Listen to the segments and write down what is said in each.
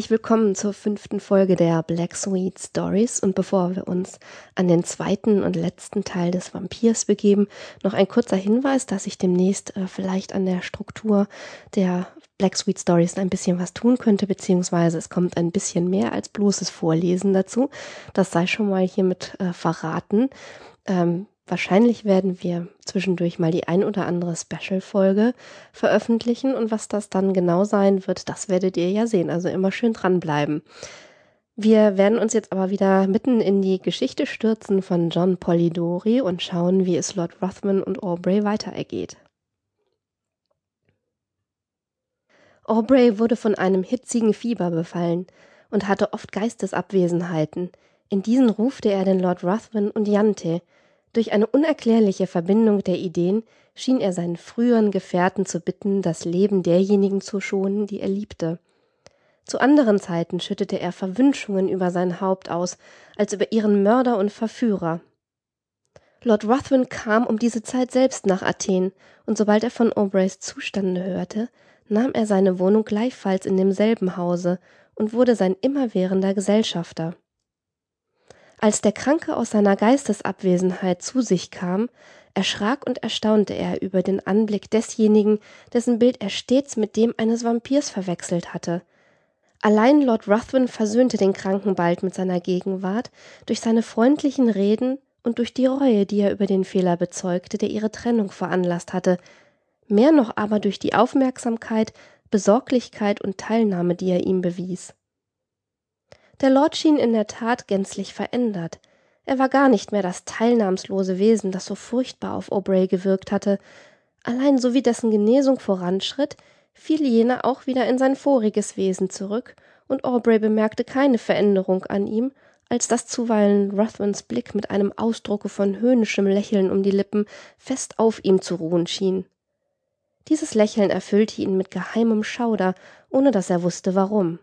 Herzlich willkommen zur fünften Folge der Black Sweet Stories. Und bevor wir uns an den zweiten und letzten Teil des Vampirs begeben, noch ein kurzer Hinweis, dass ich demnächst äh, vielleicht an der Struktur der Black Sweet Stories ein bisschen was tun könnte, beziehungsweise es kommt ein bisschen mehr als bloßes Vorlesen dazu. Das sei schon mal hiermit äh, verraten. Ähm, Wahrscheinlich werden wir zwischendurch mal die ein oder andere Special-Folge veröffentlichen und was das dann genau sein wird, das werdet ihr ja sehen. Also immer schön dranbleiben. Wir werden uns jetzt aber wieder mitten in die Geschichte stürzen von John Polidori und schauen, wie es Lord Ruthven und Aubrey weiter ergeht. Aubrey wurde von einem hitzigen Fieber befallen und hatte oft Geistesabwesenheiten. In diesen rufte er den Lord Ruthven und Jante, durch eine unerklärliche Verbindung der Ideen schien er seinen früheren Gefährten zu bitten, das Leben derjenigen zu schonen, die er liebte. Zu anderen Zeiten schüttete er Verwünschungen über sein Haupt aus, als über ihren Mörder und Verführer. Lord Ruthven kam um diese Zeit selbst nach Athen, und sobald er von Aubrays Zustande hörte, nahm er seine Wohnung gleichfalls in demselben Hause und wurde sein immerwährender Gesellschafter. Als der Kranke aus seiner Geistesabwesenheit zu sich kam, erschrak und erstaunte er über den Anblick desjenigen, dessen Bild er stets mit dem eines Vampirs verwechselt hatte. Allein Lord Ruthven versöhnte den Kranken bald mit seiner Gegenwart durch seine freundlichen Reden und durch die Reue, die er über den Fehler bezeugte, der ihre Trennung veranlasst hatte, mehr noch aber durch die Aufmerksamkeit, Besorglichkeit und Teilnahme, die er ihm bewies. Der Lord schien in der Tat gänzlich verändert. Er war gar nicht mehr das teilnahmslose Wesen, das so furchtbar auf Aubrey gewirkt hatte. Allein so wie dessen Genesung voranschritt, fiel jener auch wieder in sein voriges Wesen zurück, und Aubrey bemerkte keine Veränderung an ihm, als dass zuweilen Ruthvens Blick mit einem Ausdrucke von höhnischem Lächeln um die Lippen fest auf ihm zu ruhen schien. Dieses Lächeln erfüllte ihn mit geheimem Schauder, ohne dass er wusste warum.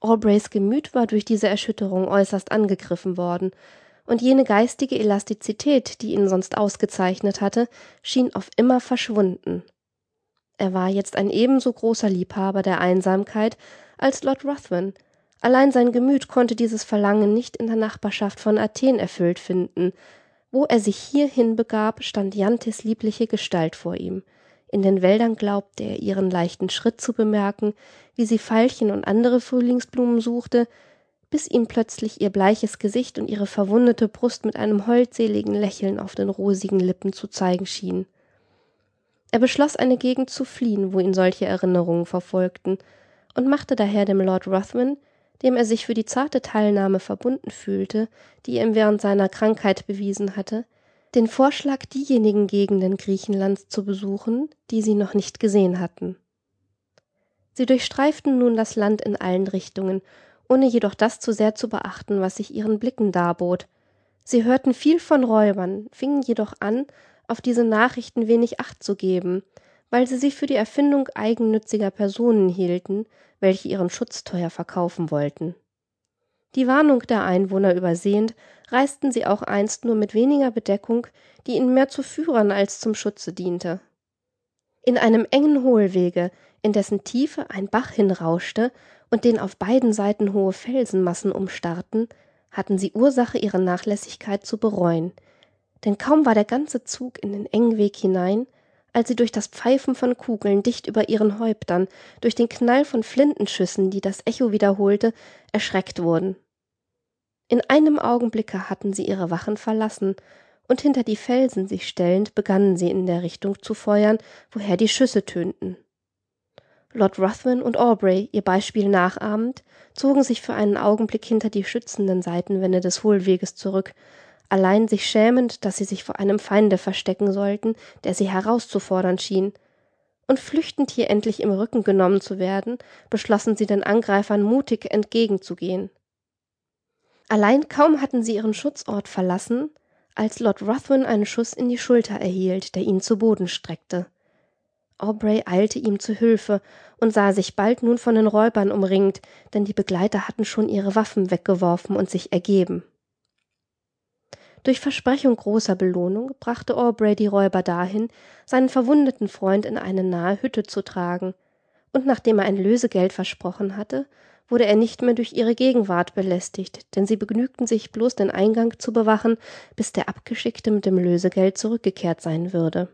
Aubreys Gemüt war durch diese Erschütterung äußerst angegriffen worden, und jene geistige Elastizität, die ihn sonst ausgezeichnet hatte, schien auf immer verschwunden. Er war jetzt ein ebenso großer Liebhaber der Einsamkeit als Lord Ruthven, allein sein Gemüt konnte dieses Verlangen nicht in der Nachbarschaft von Athen erfüllt finden. Wo er sich hierhin begab, stand Jantes liebliche Gestalt vor ihm, in den Wäldern glaubte er ihren leichten Schritt zu bemerken, wie sie Veilchen und andere Frühlingsblumen suchte, bis ihm plötzlich ihr bleiches Gesicht und ihre verwundete Brust mit einem holdseligen Lächeln auf den rosigen Lippen zu zeigen schien. Er beschloss, eine Gegend zu fliehen, wo ihn solche Erinnerungen verfolgten, und machte daher dem Lord Ruthven, dem er sich für die zarte Teilnahme verbunden fühlte, die er ihm während seiner Krankheit bewiesen hatte, den Vorschlag, diejenigen Gegenden Griechenlands zu besuchen, die sie noch nicht gesehen hatten. Sie durchstreiften nun das Land in allen Richtungen, ohne jedoch das zu sehr zu beachten, was sich ihren Blicken darbot. Sie hörten viel von Räubern, fingen jedoch an, auf diese Nachrichten wenig Acht zu geben, weil sie sich für die Erfindung eigennütziger Personen hielten, welche ihren Schutz teuer verkaufen wollten. Die Warnung der Einwohner übersehend, reisten sie auch einst nur mit weniger Bedeckung, die ihnen mehr zu Führern als zum Schutze diente. In einem engen Hohlwege, in dessen Tiefe ein Bach hinrauschte und den auf beiden Seiten hohe Felsenmassen umstarrten, hatten sie Ursache, ihre Nachlässigkeit zu bereuen, denn kaum war der ganze Zug in den engen Weg hinein, als sie durch das Pfeifen von Kugeln dicht über ihren Häuptern, durch den Knall von Flintenschüssen, die das Echo wiederholte, erschreckt wurden. In einem Augenblicke hatten sie ihre Wachen verlassen, und hinter die Felsen sich stellend begannen sie in der Richtung zu feuern, woher die Schüsse tönten. Lord Ruthven und Aubrey, ihr Beispiel nachahmend, zogen sich für einen Augenblick hinter die schützenden Seitenwände des Hohlweges zurück, allein sich schämend, dass sie sich vor einem Feinde verstecken sollten, der sie herauszufordern schien. Und flüchtend hier endlich im Rücken genommen zu werden, beschlossen sie den Angreifern mutig entgegenzugehen. Allein kaum hatten sie ihren Schutzort verlassen, als Lord Ruthven einen Schuss in die Schulter erhielt, der ihn zu Boden streckte. Aubrey eilte ihm zu Hilfe und sah sich bald nun von den Räubern umringt, denn die Begleiter hatten schon ihre Waffen weggeworfen und sich ergeben. Durch Versprechung großer Belohnung brachte Aubrey die Räuber dahin, seinen verwundeten Freund in eine nahe Hütte zu tragen, und nachdem er ein Lösegeld versprochen hatte, wurde er nicht mehr durch ihre Gegenwart belästigt, denn sie begnügten sich bloß den Eingang zu bewachen, bis der Abgeschickte mit dem Lösegeld zurückgekehrt sein würde.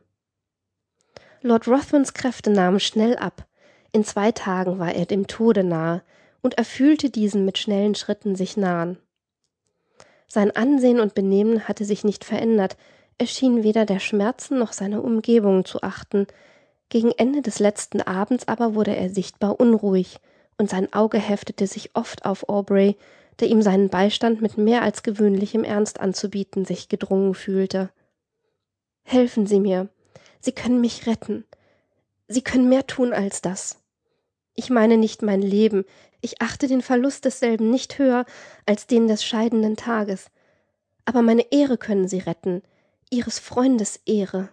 Lord Ruthvens Kräfte nahmen schnell ab. In zwei Tagen war er dem Tode nahe, und er fühlte diesen mit schnellen Schritten sich nahen. Sein Ansehen und Benehmen hatte sich nicht verändert, er schien weder der Schmerzen noch seiner Umgebung zu achten, gegen Ende des letzten Abends aber wurde er sichtbar unruhig, und sein Auge heftete sich oft auf Aubrey, der ihm seinen Beistand mit mehr als gewöhnlichem Ernst anzubieten sich gedrungen fühlte. Helfen Sie mir. Sie können mich retten. Sie können mehr tun als das. Ich meine nicht mein Leben, ich achte den Verlust desselben nicht höher als den des scheidenden Tages. Aber meine Ehre können Sie retten, Ihres Freundes Ehre.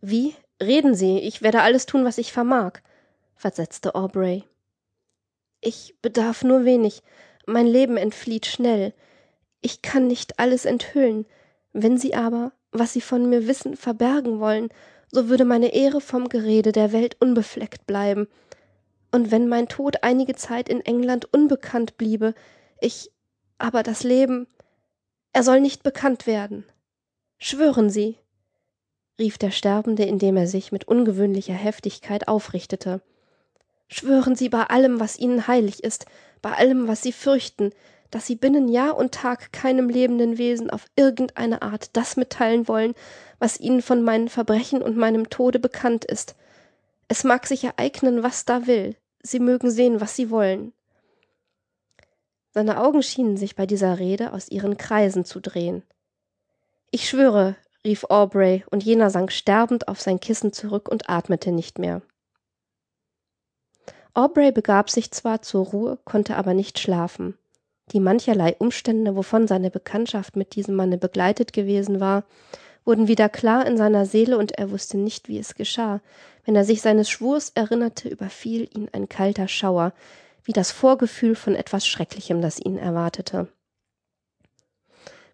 Wie? Reden Sie, ich werde alles tun, was ich vermag, versetzte Aubrey. Ich bedarf nur wenig, mein Leben entflieht schnell. Ich kann nicht alles enthüllen. Wenn Sie aber, was Sie von mir wissen, verbergen wollen, so würde meine Ehre vom Gerede der Welt unbefleckt bleiben. Und wenn mein Tod einige Zeit in England unbekannt bliebe, ich aber das Leben, er soll nicht bekannt werden. Schwören Sie, rief der Sterbende, indem er sich mit ungewöhnlicher Heftigkeit aufrichtete. Schwören Sie bei allem, was Ihnen heilig ist, bei allem, was Sie fürchten, dass Sie binnen Jahr und Tag keinem lebenden Wesen auf irgendeine Art das mitteilen wollen, was Ihnen von meinen Verbrechen und meinem Tode bekannt ist. Es mag sich ereignen, was da will. Sie mögen sehen, was Sie wollen. Seine Augen schienen sich bei dieser Rede aus ihren Kreisen zu drehen. Ich schwöre, rief Aubrey, und jener sank sterbend auf sein Kissen zurück und atmete nicht mehr. Aubrey begab sich zwar zur Ruhe, konnte aber nicht schlafen. Die mancherlei Umstände, wovon seine Bekanntschaft mit diesem Manne begleitet gewesen war, wurden wieder klar in seiner Seele, und er wusste nicht, wie es geschah. Wenn er sich seines Schwurs erinnerte, überfiel ihn ein kalter Schauer, wie das Vorgefühl von etwas Schrecklichem, das ihn erwartete.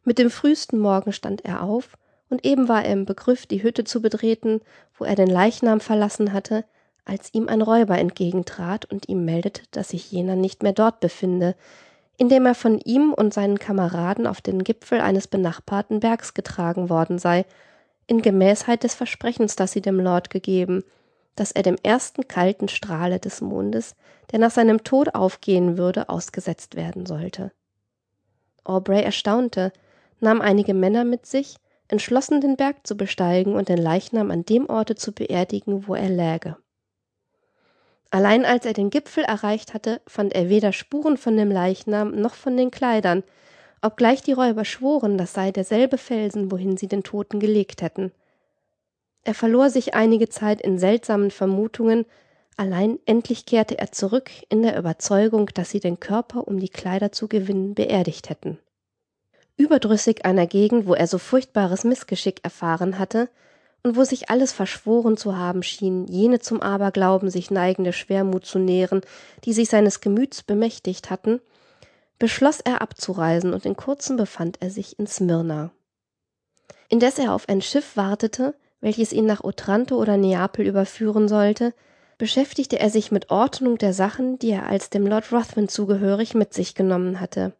Mit dem frühesten Morgen stand er auf, und eben war er im Begriff, die Hütte zu betreten, wo er den Leichnam verlassen hatte, als ihm ein Räuber entgegentrat und ihm meldete, dass sich jener nicht mehr dort befinde, indem er von ihm und seinen Kameraden auf den Gipfel eines benachbarten Bergs getragen worden sei, in Gemäßheit des Versprechens, das sie dem Lord gegeben, dass er dem ersten kalten Strahle des Mondes, der nach seinem Tod aufgehen würde, ausgesetzt werden sollte. Aubrey erstaunte, nahm einige Männer mit sich entschlossen, den Berg zu besteigen und den Leichnam an dem Orte zu beerdigen, wo er läge. Allein als er den Gipfel erreicht hatte, fand er weder Spuren von dem Leichnam noch von den Kleidern, obgleich die Räuber schworen, das sei derselbe Felsen, wohin sie den Toten gelegt hätten. Er verlor sich einige Zeit in seltsamen Vermutungen, allein endlich kehrte er zurück in der Überzeugung, dass sie den Körper, um die Kleider zu gewinnen, beerdigt hätten. Überdrüssig einer Gegend, wo er so furchtbares Missgeschick erfahren hatte und wo sich alles verschworen zu haben schien, jene zum Aberglauben sich neigende Schwermut zu nähren, die sich seines Gemüts bemächtigt hatten, beschloss er abzureisen und in kurzem befand er sich in Smyrna. Indes er auf ein Schiff wartete, welches ihn nach Otranto oder Neapel überführen sollte, beschäftigte er sich mit Ordnung der Sachen, die er als dem Lord Ruthven zugehörig mit sich genommen hatte.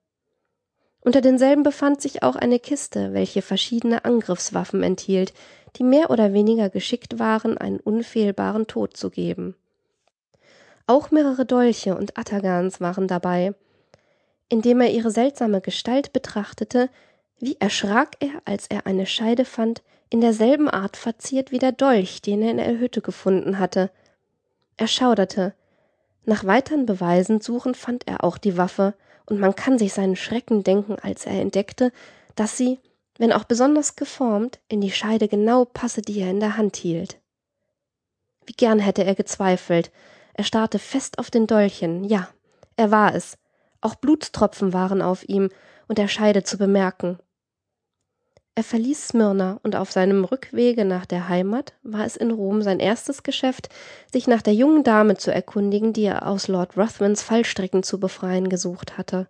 Unter denselben befand sich auch eine Kiste, welche verschiedene Angriffswaffen enthielt, die mehr oder weniger geschickt waren, einen unfehlbaren Tod zu geben. Auch mehrere Dolche und Atagans waren dabei. Indem er ihre seltsame Gestalt betrachtete, wie erschrak er, als er eine Scheide fand, in derselben Art verziert wie der Dolch, den er in der Hütte gefunden hatte. Er schauderte. Nach weiteren Beweisen suchend fand er auch die Waffe, und man kann sich seinen Schrecken denken, als er entdeckte, dass sie, wenn auch besonders geformt, in die Scheide genau passe, die er in der Hand hielt. Wie gern hätte er gezweifelt. Er starrte fest auf den Dolchen. Ja, er war es. Auch Blutstropfen waren auf ihm und der Scheide zu bemerken. Er verließ Smyrna und auf seinem Rückwege nach der Heimat war es in Rom sein erstes Geschäft, sich nach der jungen Dame zu erkundigen, die er aus Lord Ruthvens Fallstricken zu befreien gesucht hatte.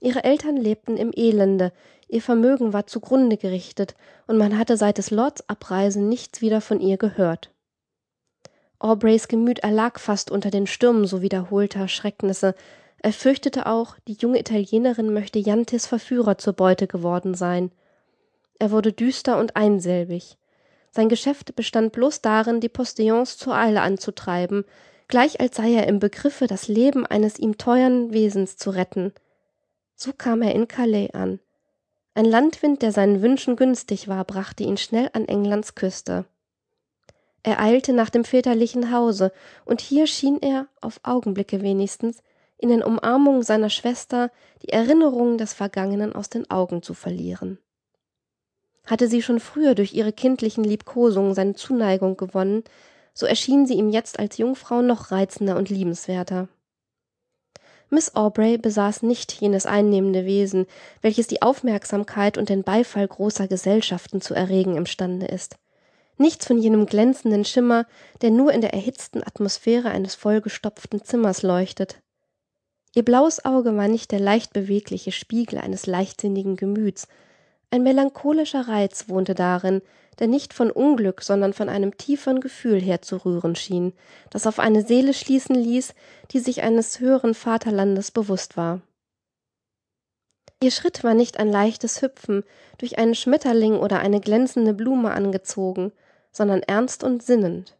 Ihre Eltern lebten im Elende, ihr Vermögen war zugrunde gerichtet, und man hatte seit des Lords Abreise nichts wieder von ihr gehört. Aubreys Gemüt erlag fast unter den Stürmen so wiederholter Schrecknisse. Er fürchtete auch, die junge Italienerin möchte Jantes Verführer zur Beute geworden sein. Er wurde düster und einsilbig. Sein Geschäft bestand bloß darin, die Postillons zur Eile anzutreiben, gleich als sei er im Begriffe, das Leben eines ihm teuern Wesens zu retten. So kam er in Calais an. Ein Landwind, der seinen Wünschen günstig war, brachte ihn schnell an Englands Küste. Er eilte nach dem väterlichen Hause, und hier schien er, auf Augenblicke wenigstens, in den Umarmungen seiner Schwester die Erinnerungen des Vergangenen aus den Augen zu verlieren. Hatte sie schon früher durch ihre kindlichen Liebkosungen seine Zuneigung gewonnen, so erschien sie ihm jetzt als Jungfrau noch reizender und liebenswerter. Miss Aubrey besaß nicht jenes einnehmende Wesen, welches die Aufmerksamkeit und den Beifall großer Gesellschaften zu erregen imstande ist nichts von jenem glänzenden Schimmer, der nur in der erhitzten Atmosphäre eines vollgestopften Zimmers leuchtet. Ihr blaues Auge war nicht der leicht bewegliche Spiegel eines leichtsinnigen Gemüts, ein melancholischer Reiz wohnte darin, der nicht von Unglück, sondern von einem tieferen Gefühl herzurühren schien, das auf eine Seele schließen ließ, die sich eines höheren Vaterlandes bewusst war. Ihr Schritt war nicht ein leichtes Hüpfen, durch einen Schmetterling oder eine glänzende Blume angezogen, sondern ernst und sinnend.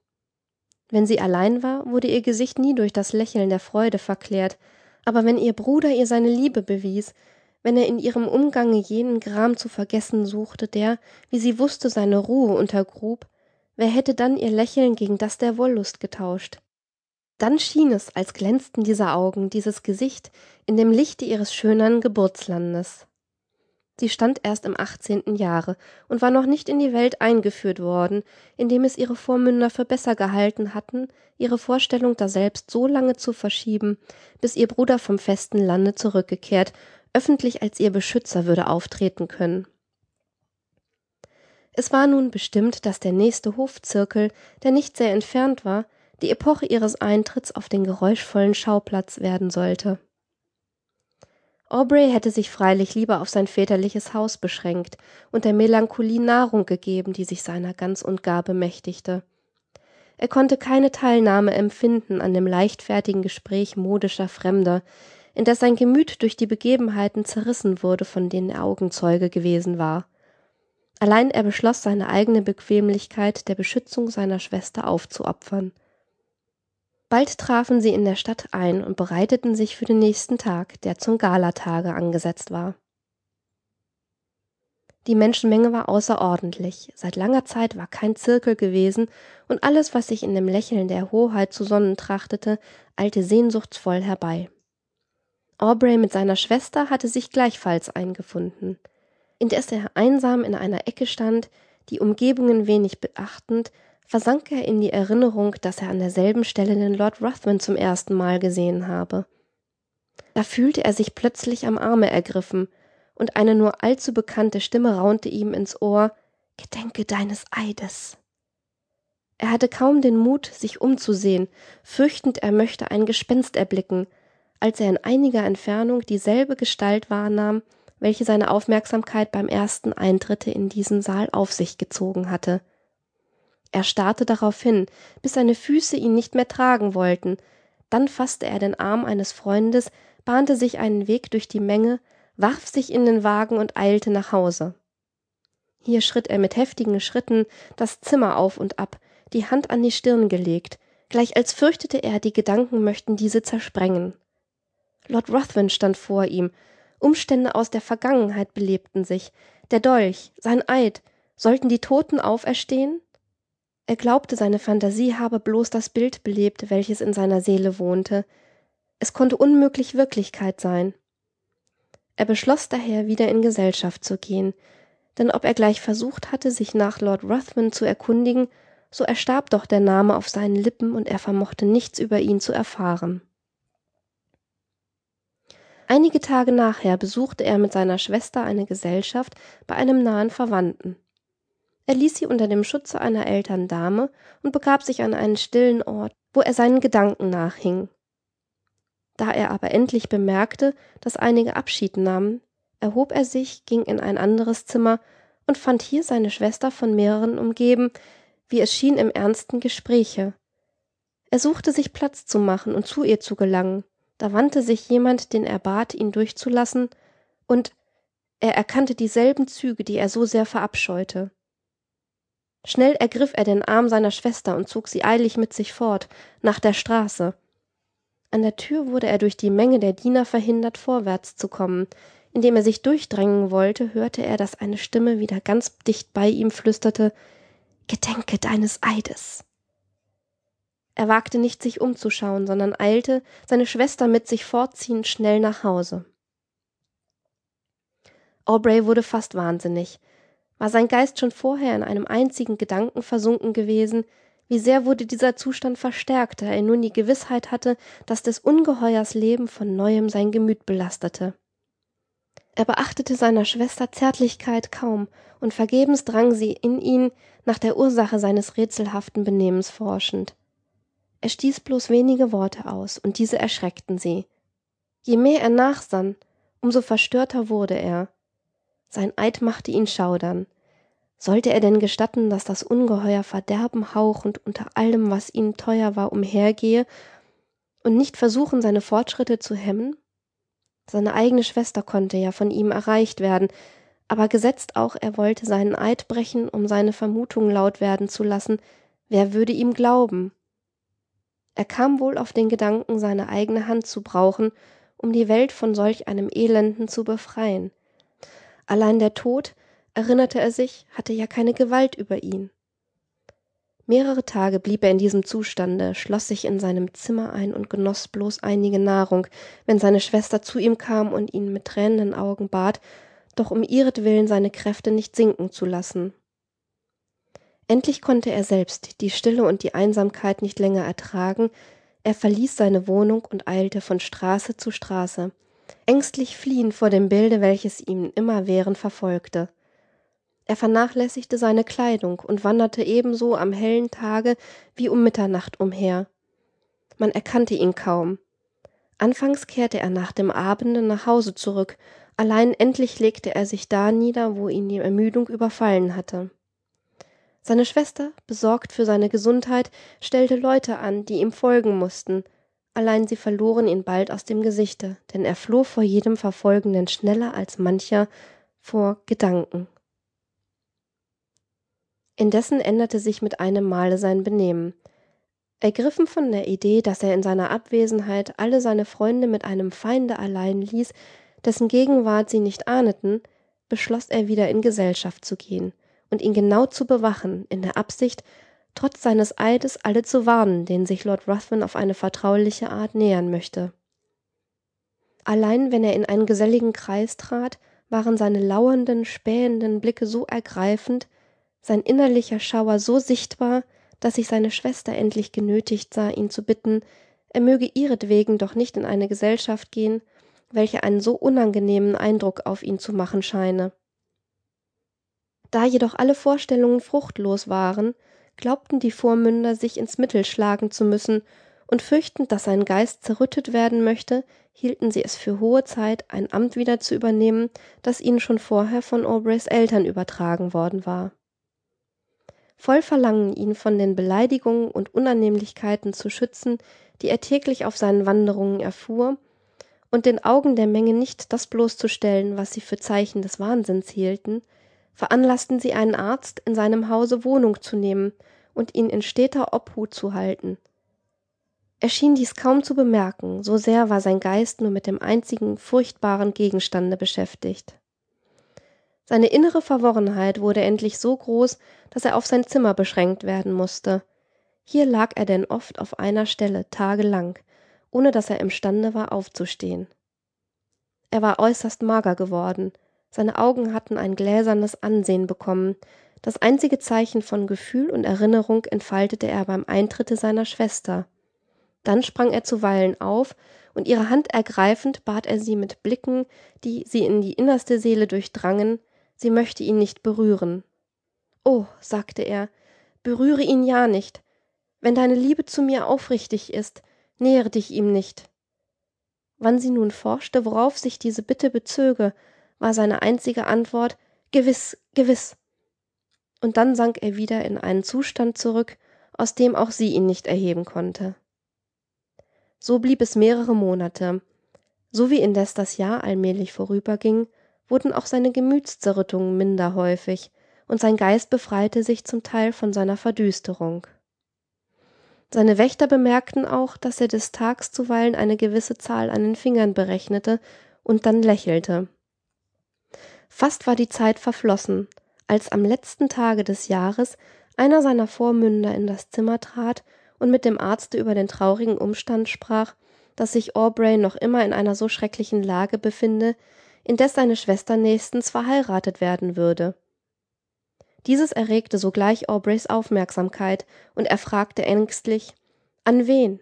Wenn sie allein war, wurde ihr Gesicht nie durch das Lächeln der Freude verklärt, aber wenn ihr Bruder ihr seine Liebe bewies, wenn er in ihrem Umgange jenen Gram zu vergessen suchte, der, wie sie wusste, seine Ruhe untergrub, wer hätte dann ihr Lächeln gegen das der Wollust getauscht? Dann schien es, als glänzten diese Augen, dieses Gesicht in dem Lichte ihres schönern Geburtslandes. Sie stand erst im achtzehnten Jahre und war noch nicht in die Welt eingeführt worden, indem es ihre Vormünder für besser gehalten hatten, ihre Vorstellung daselbst so lange zu verschieben, bis ihr Bruder vom festen Lande zurückgekehrt, öffentlich als ihr Beschützer würde auftreten können. Es war nun bestimmt, dass der nächste Hofzirkel, der nicht sehr entfernt war, die Epoche ihres Eintritts auf den geräuschvollen Schauplatz werden sollte. Aubrey hätte sich freilich lieber auf sein väterliches Haus beschränkt und der Melancholie Nahrung gegeben, die sich seiner ganz und gar bemächtigte. Er konnte keine Teilnahme empfinden an dem leichtfertigen Gespräch modischer Fremder, indes sein Gemüt durch die Begebenheiten zerrissen wurde, von denen er Augenzeuge gewesen war. Allein er beschloss, seine eigene Bequemlichkeit der Beschützung seiner Schwester aufzuopfern. Bald trafen sie in der Stadt ein und bereiteten sich für den nächsten Tag, der zum Galatage angesetzt war. Die Menschenmenge war außerordentlich. Seit langer Zeit war kein Zirkel gewesen, und alles, was sich in dem Lächeln der Hoheit zu sonnen trachtete, eilte sehnsuchtsvoll herbei. Aubrey mit seiner Schwester hatte sich gleichfalls eingefunden. Indes er einsam in einer Ecke stand, die Umgebungen wenig beachtend, versank er in die Erinnerung, dass er an derselben Stelle den Lord Ruthven zum ersten Mal gesehen habe. Da fühlte er sich plötzlich am Arme ergriffen, und eine nur allzu bekannte Stimme raunte ihm ins Ohr Gedenke deines Eides. Er hatte kaum den Mut, sich umzusehen, fürchtend er möchte ein Gespenst erblicken, als er in einiger Entfernung dieselbe Gestalt wahrnahm, welche seine Aufmerksamkeit beim ersten Eintritte in diesen Saal auf sich gezogen hatte. Er starrte darauf hin, bis seine Füße ihn nicht mehr tragen wollten, dann fasste er den Arm eines Freundes, bahnte sich einen Weg durch die Menge, warf sich in den Wagen und eilte nach Hause. Hier schritt er mit heftigen Schritten das Zimmer auf und ab, die Hand an die Stirn gelegt, gleich als fürchtete er, die Gedanken möchten diese zersprengen. Lord Ruthven stand vor ihm, Umstände aus der Vergangenheit belebten sich, der Dolch, sein Eid, sollten die Toten auferstehen? Er glaubte, seine Fantasie habe bloß das Bild belebt, welches in seiner Seele wohnte. Es konnte unmöglich Wirklichkeit sein. Er beschloss daher, wieder in Gesellschaft zu gehen, denn ob er gleich versucht hatte, sich nach Lord Ruthven zu erkundigen, so erstarb doch der Name auf seinen Lippen und er vermochte nichts über ihn zu erfahren. Einige Tage nachher besuchte er mit seiner Schwester eine Gesellschaft bei einem nahen Verwandten. Er ließ sie unter dem Schutze einer älteren Dame und begab sich an einen stillen Ort, wo er seinen Gedanken nachhing. Da er aber endlich bemerkte, dass einige Abschied nahmen, erhob er sich, ging in ein anderes Zimmer und fand hier seine Schwester von mehreren umgeben, wie es schien im ernsten Gespräche. Er suchte sich Platz zu machen und zu ihr zu gelangen. Da wandte sich jemand, den er bat, ihn durchzulassen, und er erkannte dieselben Züge, die er so sehr verabscheute. Schnell ergriff er den Arm seiner Schwester und zog sie eilig mit sich fort, nach der Straße. An der Tür wurde er durch die Menge der Diener verhindert, vorwärts zu kommen. Indem er sich durchdrängen wollte, hörte er, dass eine Stimme wieder ganz dicht bei ihm flüsterte Gedenke deines Eides. Er wagte nicht, sich umzuschauen, sondern eilte, seine Schwester mit sich fortziehend, schnell nach Hause. Aubrey wurde fast wahnsinnig. War sein Geist schon vorher in einem einzigen Gedanken versunken gewesen, wie sehr wurde dieser Zustand verstärkt, da er nun die Gewissheit hatte, dass des Ungeheuers Leben von neuem sein Gemüt belastete. Er beachtete seiner Schwester Zärtlichkeit kaum, und vergebens drang sie in ihn, nach der Ursache seines rätselhaften Benehmens forschend. Er stieß bloß wenige Worte aus, und diese erschreckten sie. Je mehr er nachsann, um so verstörter wurde er. Sein Eid machte ihn schaudern. Sollte er denn gestatten, dass das Ungeheuer Verderben hauchend unter allem, was ihm teuer war, umhergehe und nicht versuchen, seine Fortschritte zu hemmen? Seine eigene Schwester konnte ja von ihm erreicht werden, aber gesetzt auch, er wollte seinen Eid brechen, um seine Vermutung laut werden zu lassen, wer würde ihm glauben? Er kam wohl auf den Gedanken, seine eigene Hand zu brauchen, um die Welt von solch einem Elenden zu befreien. Allein der Tod, erinnerte er sich, hatte ja keine Gewalt über ihn. Mehrere Tage blieb er in diesem Zustande, schloss sich in seinem Zimmer ein und genoss bloß einige Nahrung, wenn seine Schwester zu ihm kam und ihn mit tränenden Augen bat, doch um ihretwillen seine Kräfte nicht sinken zu lassen. Endlich konnte er selbst die Stille und die Einsamkeit nicht länger ertragen, er verließ seine Wohnung und eilte von Straße zu Straße, ängstlich fliehend vor dem Bilde, welches ihn immerwährend verfolgte. Er vernachlässigte seine Kleidung und wanderte ebenso am hellen Tage wie um Mitternacht umher. Man erkannte ihn kaum. Anfangs kehrte er nach dem Abende nach Hause zurück, allein endlich legte er sich da nieder, wo ihn die Ermüdung überfallen hatte. Seine Schwester, besorgt für seine Gesundheit, stellte Leute an, die ihm folgen mussten, allein sie verloren ihn bald aus dem Gesichte, denn er floh vor jedem Verfolgenden schneller als mancher vor Gedanken. Indessen änderte sich mit einem Male sein Benehmen. Ergriffen von der Idee, dass er in seiner Abwesenheit alle seine Freunde mit einem Feinde allein ließ, dessen Gegenwart sie nicht ahneten, beschloss er wieder in Gesellschaft zu gehen und ihn genau zu bewachen, in der Absicht, trotz seines Eides alle zu warnen, denen sich Lord Ruthven auf eine vertrauliche Art nähern möchte. Allein wenn er in einen geselligen Kreis trat, waren seine lauernden, spähenden Blicke so ergreifend, sein innerlicher Schauer so sichtbar, dass sich seine Schwester endlich genötigt sah, ihn zu bitten, er möge ihretwegen doch nicht in eine Gesellschaft gehen, welche einen so unangenehmen Eindruck auf ihn zu machen scheine. Da jedoch alle Vorstellungen fruchtlos waren, glaubten die Vormünder, sich ins Mittel schlagen zu müssen, und fürchtend, dass sein Geist zerrüttet werden möchte, hielten sie es für hohe Zeit, ein Amt wieder zu übernehmen, das ihnen schon vorher von Aubreys Eltern übertragen worden war. Voll Verlangen, ihn von den Beleidigungen und Unannehmlichkeiten zu schützen, die er täglich auf seinen Wanderungen erfuhr, und den Augen der Menge nicht das bloßzustellen, was sie für Zeichen des Wahnsinns hielten, veranlaßten sie einen Arzt, in seinem Hause Wohnung zu nehmen und ihn in steter Obhut zu halten. Er schien dies kaum zu bemerken, so sehr war sein Geist nur mit dem einzigen furchtbaren Gegenstande beschäftigt. Seine innere Verworrenheit wurde endlich so groß, dass er auf sein Zimmer beschränkt werden musste. Hier lag er denn oft auf einer Stelle tagelang, ohne dass er imstande war aufzustehen. Er war äußerst mager geworden, seine Augen hatten ein gläsernes Ansehen bekommen, das einzige Zeichen von Gefühl und Erinnerung entfaltete er beim Eintritte seiner Schwester. Dann sprang er zuweilen auf, und ihre Hand ergreifend bat er sie mit Blicken, die sie in die innerste Seele durchdrangen, sie möchte ihn nicht berühren. Oh, sagte er, berühre ihn ja nicht. Wenn deine Liebe zu mir aufrichtig ist, nähere dich ihm nicht. Wann sie nun forschte, worauf sich diese Bitte bezöge, war seine einzige Antwort Gewiss, gewiss. Und dann sank er wieder in einen Zustand zurück, aus dem auch sie ihn nicht erheben konnte. So blieb es mehrere Monate. So wie indes das Jahr allmählich vorüberging, wurden auch seine Gemütszerrüttungen minder häufig, und sein Geist befreite sich zum Teil von seiner Verdüsterung. Seine Wächter bemerkten auch, dass er des Tags zuweilen eine gewisse Zahl an den Fingern berechnete und dann lächelte. Fast war die Zeit verflossen, als am letzten Tage des Jahres einer seiner Vormünder in das Zimmer trat und mit dem Arzte über den traurigen Umstand sprach, dass sich Aubrey noch immer in einer so schrecklichen Lage befinde, indes seine Schwester nächstens verheiratet werden würde. Dieses erregte sogleich Aubreys Aufmerksamkeit, und er fragte ängstlich An wen?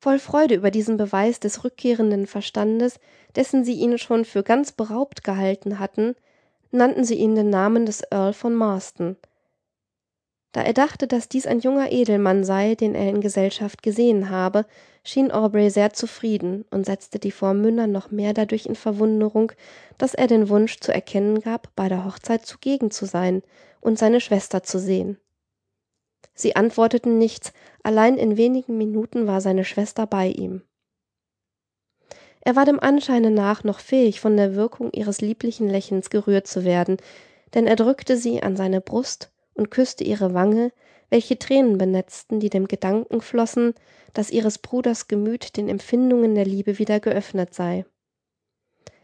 Voll Freude über diesen Beweis des rückkehrenden Verstandes, dessen sie ihn schon für ganz beraubt gehalten hatten, nannten sie ihm den Namen des Earl von Marston. Da er dachte, dass dies ein junger Edelmann sei, den er in Gesellschaft gesehen habe, schien Aubrey sehr zufrieden und setzte die Vormünder noch mehr dadurch in Verwunderung, dass er den Wunsch zu erkennen gab, bei der Hochzeit zugegen zu sein und seine Schwester zu sehen. Sie antworteten nichts, allein in wenigen Minuten war seine Schwester bei ihm. Er war dem Anscheine nach noch fähig, von der Wirkung ihres lieblichen Lächelns gerührt zu werden, denn er drückte sie an seine Brust und küsste ihre Wange, welche Tränen benetzten, die dem Gedanken flossen, dass ihres Bruders Gemüt den Empfindungen der Liebe wieder geöffnet sei.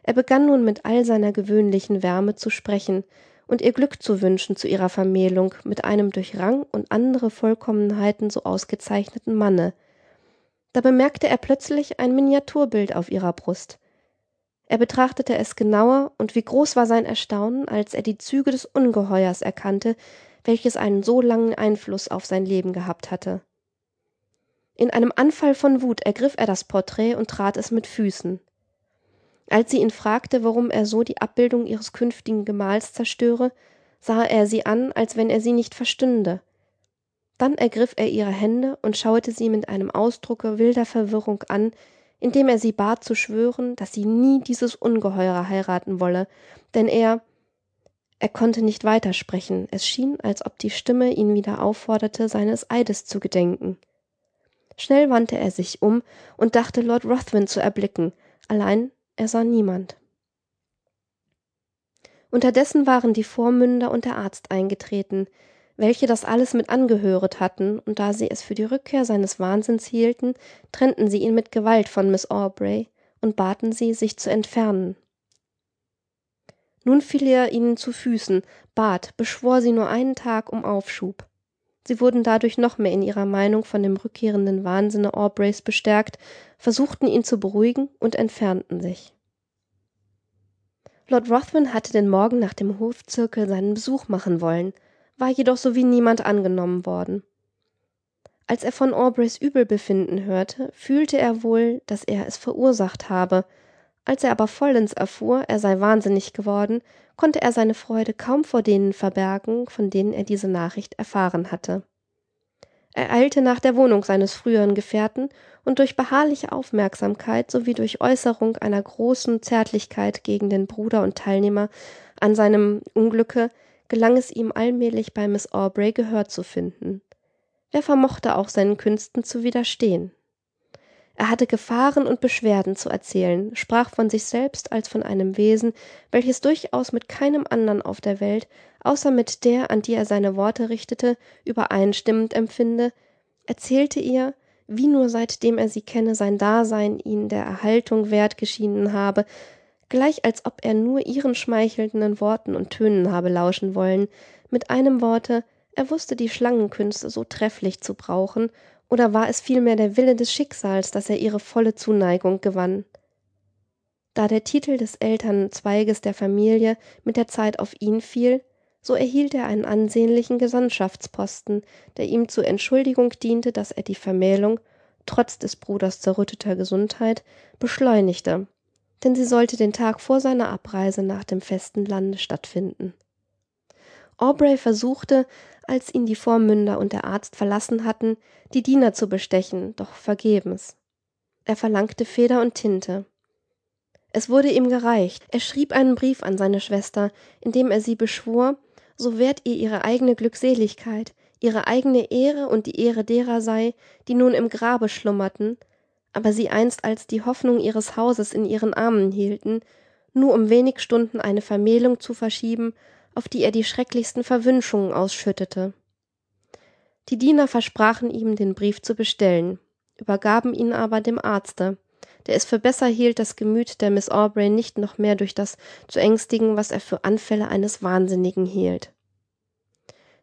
Er begann nun mit all seiner gewöhnlichen Wärme zu sprechen und ihr Glück zu wünschen zu ihrer Vermählung mit einem durch Rang und andere Vollkommenheiten so ausgezeichneten Manne. Da bemerkte er plötzlich ein Miniaturbild auf ihrer Brust. Er betrachtete es genauer, und wie groß war sein Erstaunen, als er die Züge des Ungeheuers erkannte, welches einen so langen Einfluss auf sein Leben gehabt hatte. In einem Anfall von Wut ergriff er das Porträt und trat es mit Füßen. Als sie ihn fragte, warum er so die Abbildung ihres künftigen Gemahls zerstöre, sah er sie an, als wenn er sie nicht verstünde. Dann ergriff er ihre Hände und schaute sie mit einem Ausdrucke wilder Verwirrung an, indem er sie bat zu schwören, dass sie nie dieses Ungeheuer heiraten wolle, denn er er konnte nicht weitersprechen, es schien, als ob die Stimme ihn wieder aufforderte, seines Eides zu gedenken. Schnell wandte er sich um und dachte, Lord Ruthven zu erblicken, allein er sah niemand. Unterdessen waren die Vormünder und der Arzt eingetreten, welche das alles mit angehöret hatten, und da sie es für die Rückkehr seines Wahnsinns hielten, trennten sie ihn mit Gewalt von Miss Aubrey und baten sie, sich zu entfernen. Nun fiel er ihnen zu Füßen, bat, beschwor sie nur einen Tag um Aufschub. Sie wurden dadurch noch mehr in ihrer Meinung von dem rückkehrenden Wahnsinne Aubreys bestärkt, versuchten ihn zu beruhigen und entfernten sich. Lord Ruthven hatte den Morgen nach dem Hofzirkel seinen Besuch machen wollen, war jedoch so wie niemand angenommen worden. Als er von Aubreys Übelbefinden hörte, fühlte er wohl, dass er es verursacht habe, als er aber vollends erfuhr, er sei wahnsinnig geworden, konnte er seine Freude kaum vor denen verbergen, von denen er diese Nachricht erfahren hatte. Er eilte nach der Wohnung seines früheren Gefährten, und durch beharrliche Aufmerksamkeit sowie durch Äußerung einer großen Zärtlichkeit gegen den Bruder und Teilnehmer an seinem Unglücke gelang es ihm allmählich bei Miss Aubrey Gehör zu finden. Wer vermochte auch seinen Künsten zu widerstehen? Er hatte Gefahren und Beschwerden zu erzählen, sprach von sich selbst als von einem Wesen, welches durchaus mit keinem andern auf der Welt, außer mit der, an die er seine Worte richtete, übereinstimmend empfinde, erzählte ihr, wie nur seitdem er sie kenne, sein Dasein ihn der Erhaltung wert geschienen habe, gleich als ob er nur ihren schmeichelnden Worten und Tönen habe lauschen wollen, mit einem Worte, er wusste die Schlangenkünste so trefflich zu brauchen oder war es vielmehr der Wille des Schicksals, dass er ihre volle Zuneigung gewann? Da der Titel des Elternzweiges der Familie mit der Zeit auf ihn fiel, so erhielt er einen ansehnlichen Gesandtschaftsposten, der ihm zur Entschuldigung diente, dass er die Vermählung, trotz des Bruders zerrütteter Gesundheit, beschleunigte, denn sie sollte den Tag vor seiner Abreise nach dem festen Lande stattfinden. Aubrey versuchte, als ihn die Vormünder und der Arzt verlassen hatten, die Diener zu bestechen, doch vergebens. Er verlangte Feder und Tinte. Es wurde ihm gereicht. Er schrieb einen Brief an seine Schwester, in dem er sie beschwor, so wert ihr ihre eigene Glückseligkeit, ihre eigene Ehre und die Ehre derer sei, die nun im Grabe schlummerten, aber sie einst als die Hoffnung ihres Hauses in ihren Armen hielten, nur um wenig Stunden eine Vermählung zu verschieben, auf die er die schrecklichsten Verwünschungen ausschüttete. Die Diener versprachen ihm, den Brief zu bestellen, übergaben ihn aber dem Arzte, der es für besser hielt, das Gemüt der Miss Aubrey nicht noch mehr durch das zu ängstigen, was er für Anfälle eines Wahnsinnigen hielt.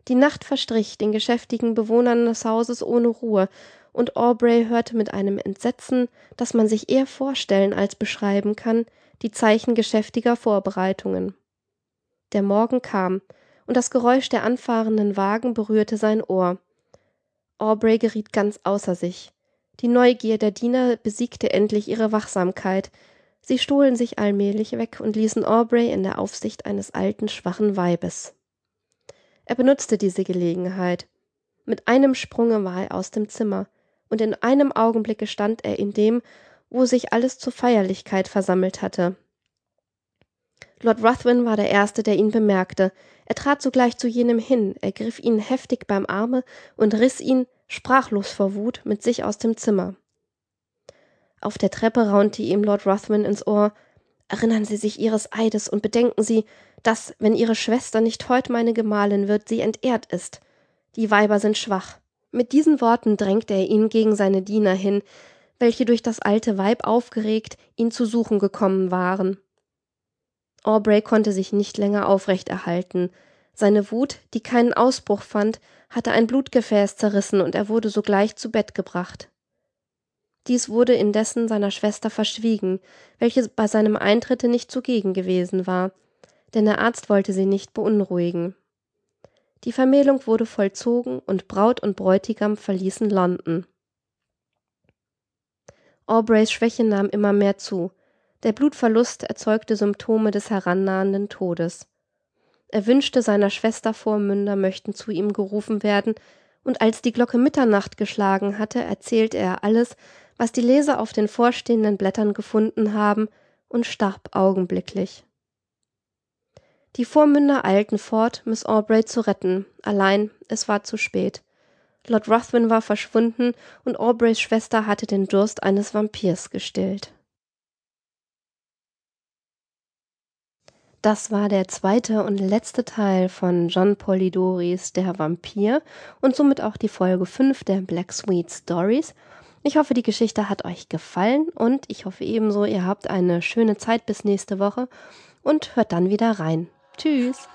Die Nacht verstrich den geschäftigen Bewohnern des Hauses ohne Ruhe, und Aubrey hörte mit einem Entsetzen, das man sich eher vorstellen als beschreiben kann, die Zeichen geschäftiger Vorbereitungen. Der Morgen kam, und das Geräusch der anfahrenden Wagen berührte sein Ohr. Aubrey geriet ganz außer sich. Die Neugier der Diener besiegte endlich ihre Wachsamkeit. Sie stohlen sich allmählich weg und ließen Aubrey in der Aufsicht eines alten, schwachen Weibes. Er benutzte diese Gelegenheit. Mit einem Sprunge war er aus dem Zimmer, und in einem Augenblicke stand er in dem, wo sich alles zur Feierlichkeit versammelt hatte. Lord Ruthven war der Erste, der ihn bemerkte. Er trat sogleich zu jenem hin, ergriff ihn heftig beim Arme und riß ihn, sprachlos vor Wut, mit sich aus dem Zimmer. Auf der Treppe raunte ihm Lord Ruthven ins Ohr Erinnern Sie sich Ihres Eides und bedenken Sie, dass, wenn Ihre Schwester nicht heut meine Gemahlin wird, sie entehrt ist. Die Weiber sind schwach. Mit diesen Worten drängte er ihn gegen seine Diener hin, welche durch das alte Weib aufgeregt ihn zu suchen gekommen waren. Aubrey konnte sich nicht länger aufrecht erhalten. Seine Wut, die keinen Ausbruch fand, hatte ein Blutgefäß zerrissen und er wurde sogleich zu Bett gebracht. Dies wurde indessen seiner Schwester verschwiegen, welche bei seinem Eintritte nicht zugegen gewesen war, denn der Arzt wollte sie nicht beunruhigen. Die Vermählung wurde vollzogen und Braut und Bräutigam verließen London. Aubreys Schwäche nahm immer mehr zu. Der Blutverlust erzeugte Symptome des herannahenden Todes. Er wünschte, seiner Schwester Vormünder möchten zu ihm gerufen werden, und als die Glocke Mitternacht geschlagen hatte, erzählte er alles, was die Leser auf den vorstehenden Blättern gefunden haben, und starb augenblicklich. Die Vormünder eilten fort, Miss Aubrey zu retten, allein es war zu spät. Lord Ruthven war verschwunden und Aubreys Schwester hatte den Durst eines Vampirs gestillt. Das war der zweite und letzte Teil von John Polidoris Der Vampir und somit auch die Folge 5 der Black Sweet Stories. Ich hoffe, die Geschichte hat euch gefallen und ich hoffe ebenso, ihr habt eine schöne Zeit bis nächste Woche und hört dann wieder rein. Tschüss!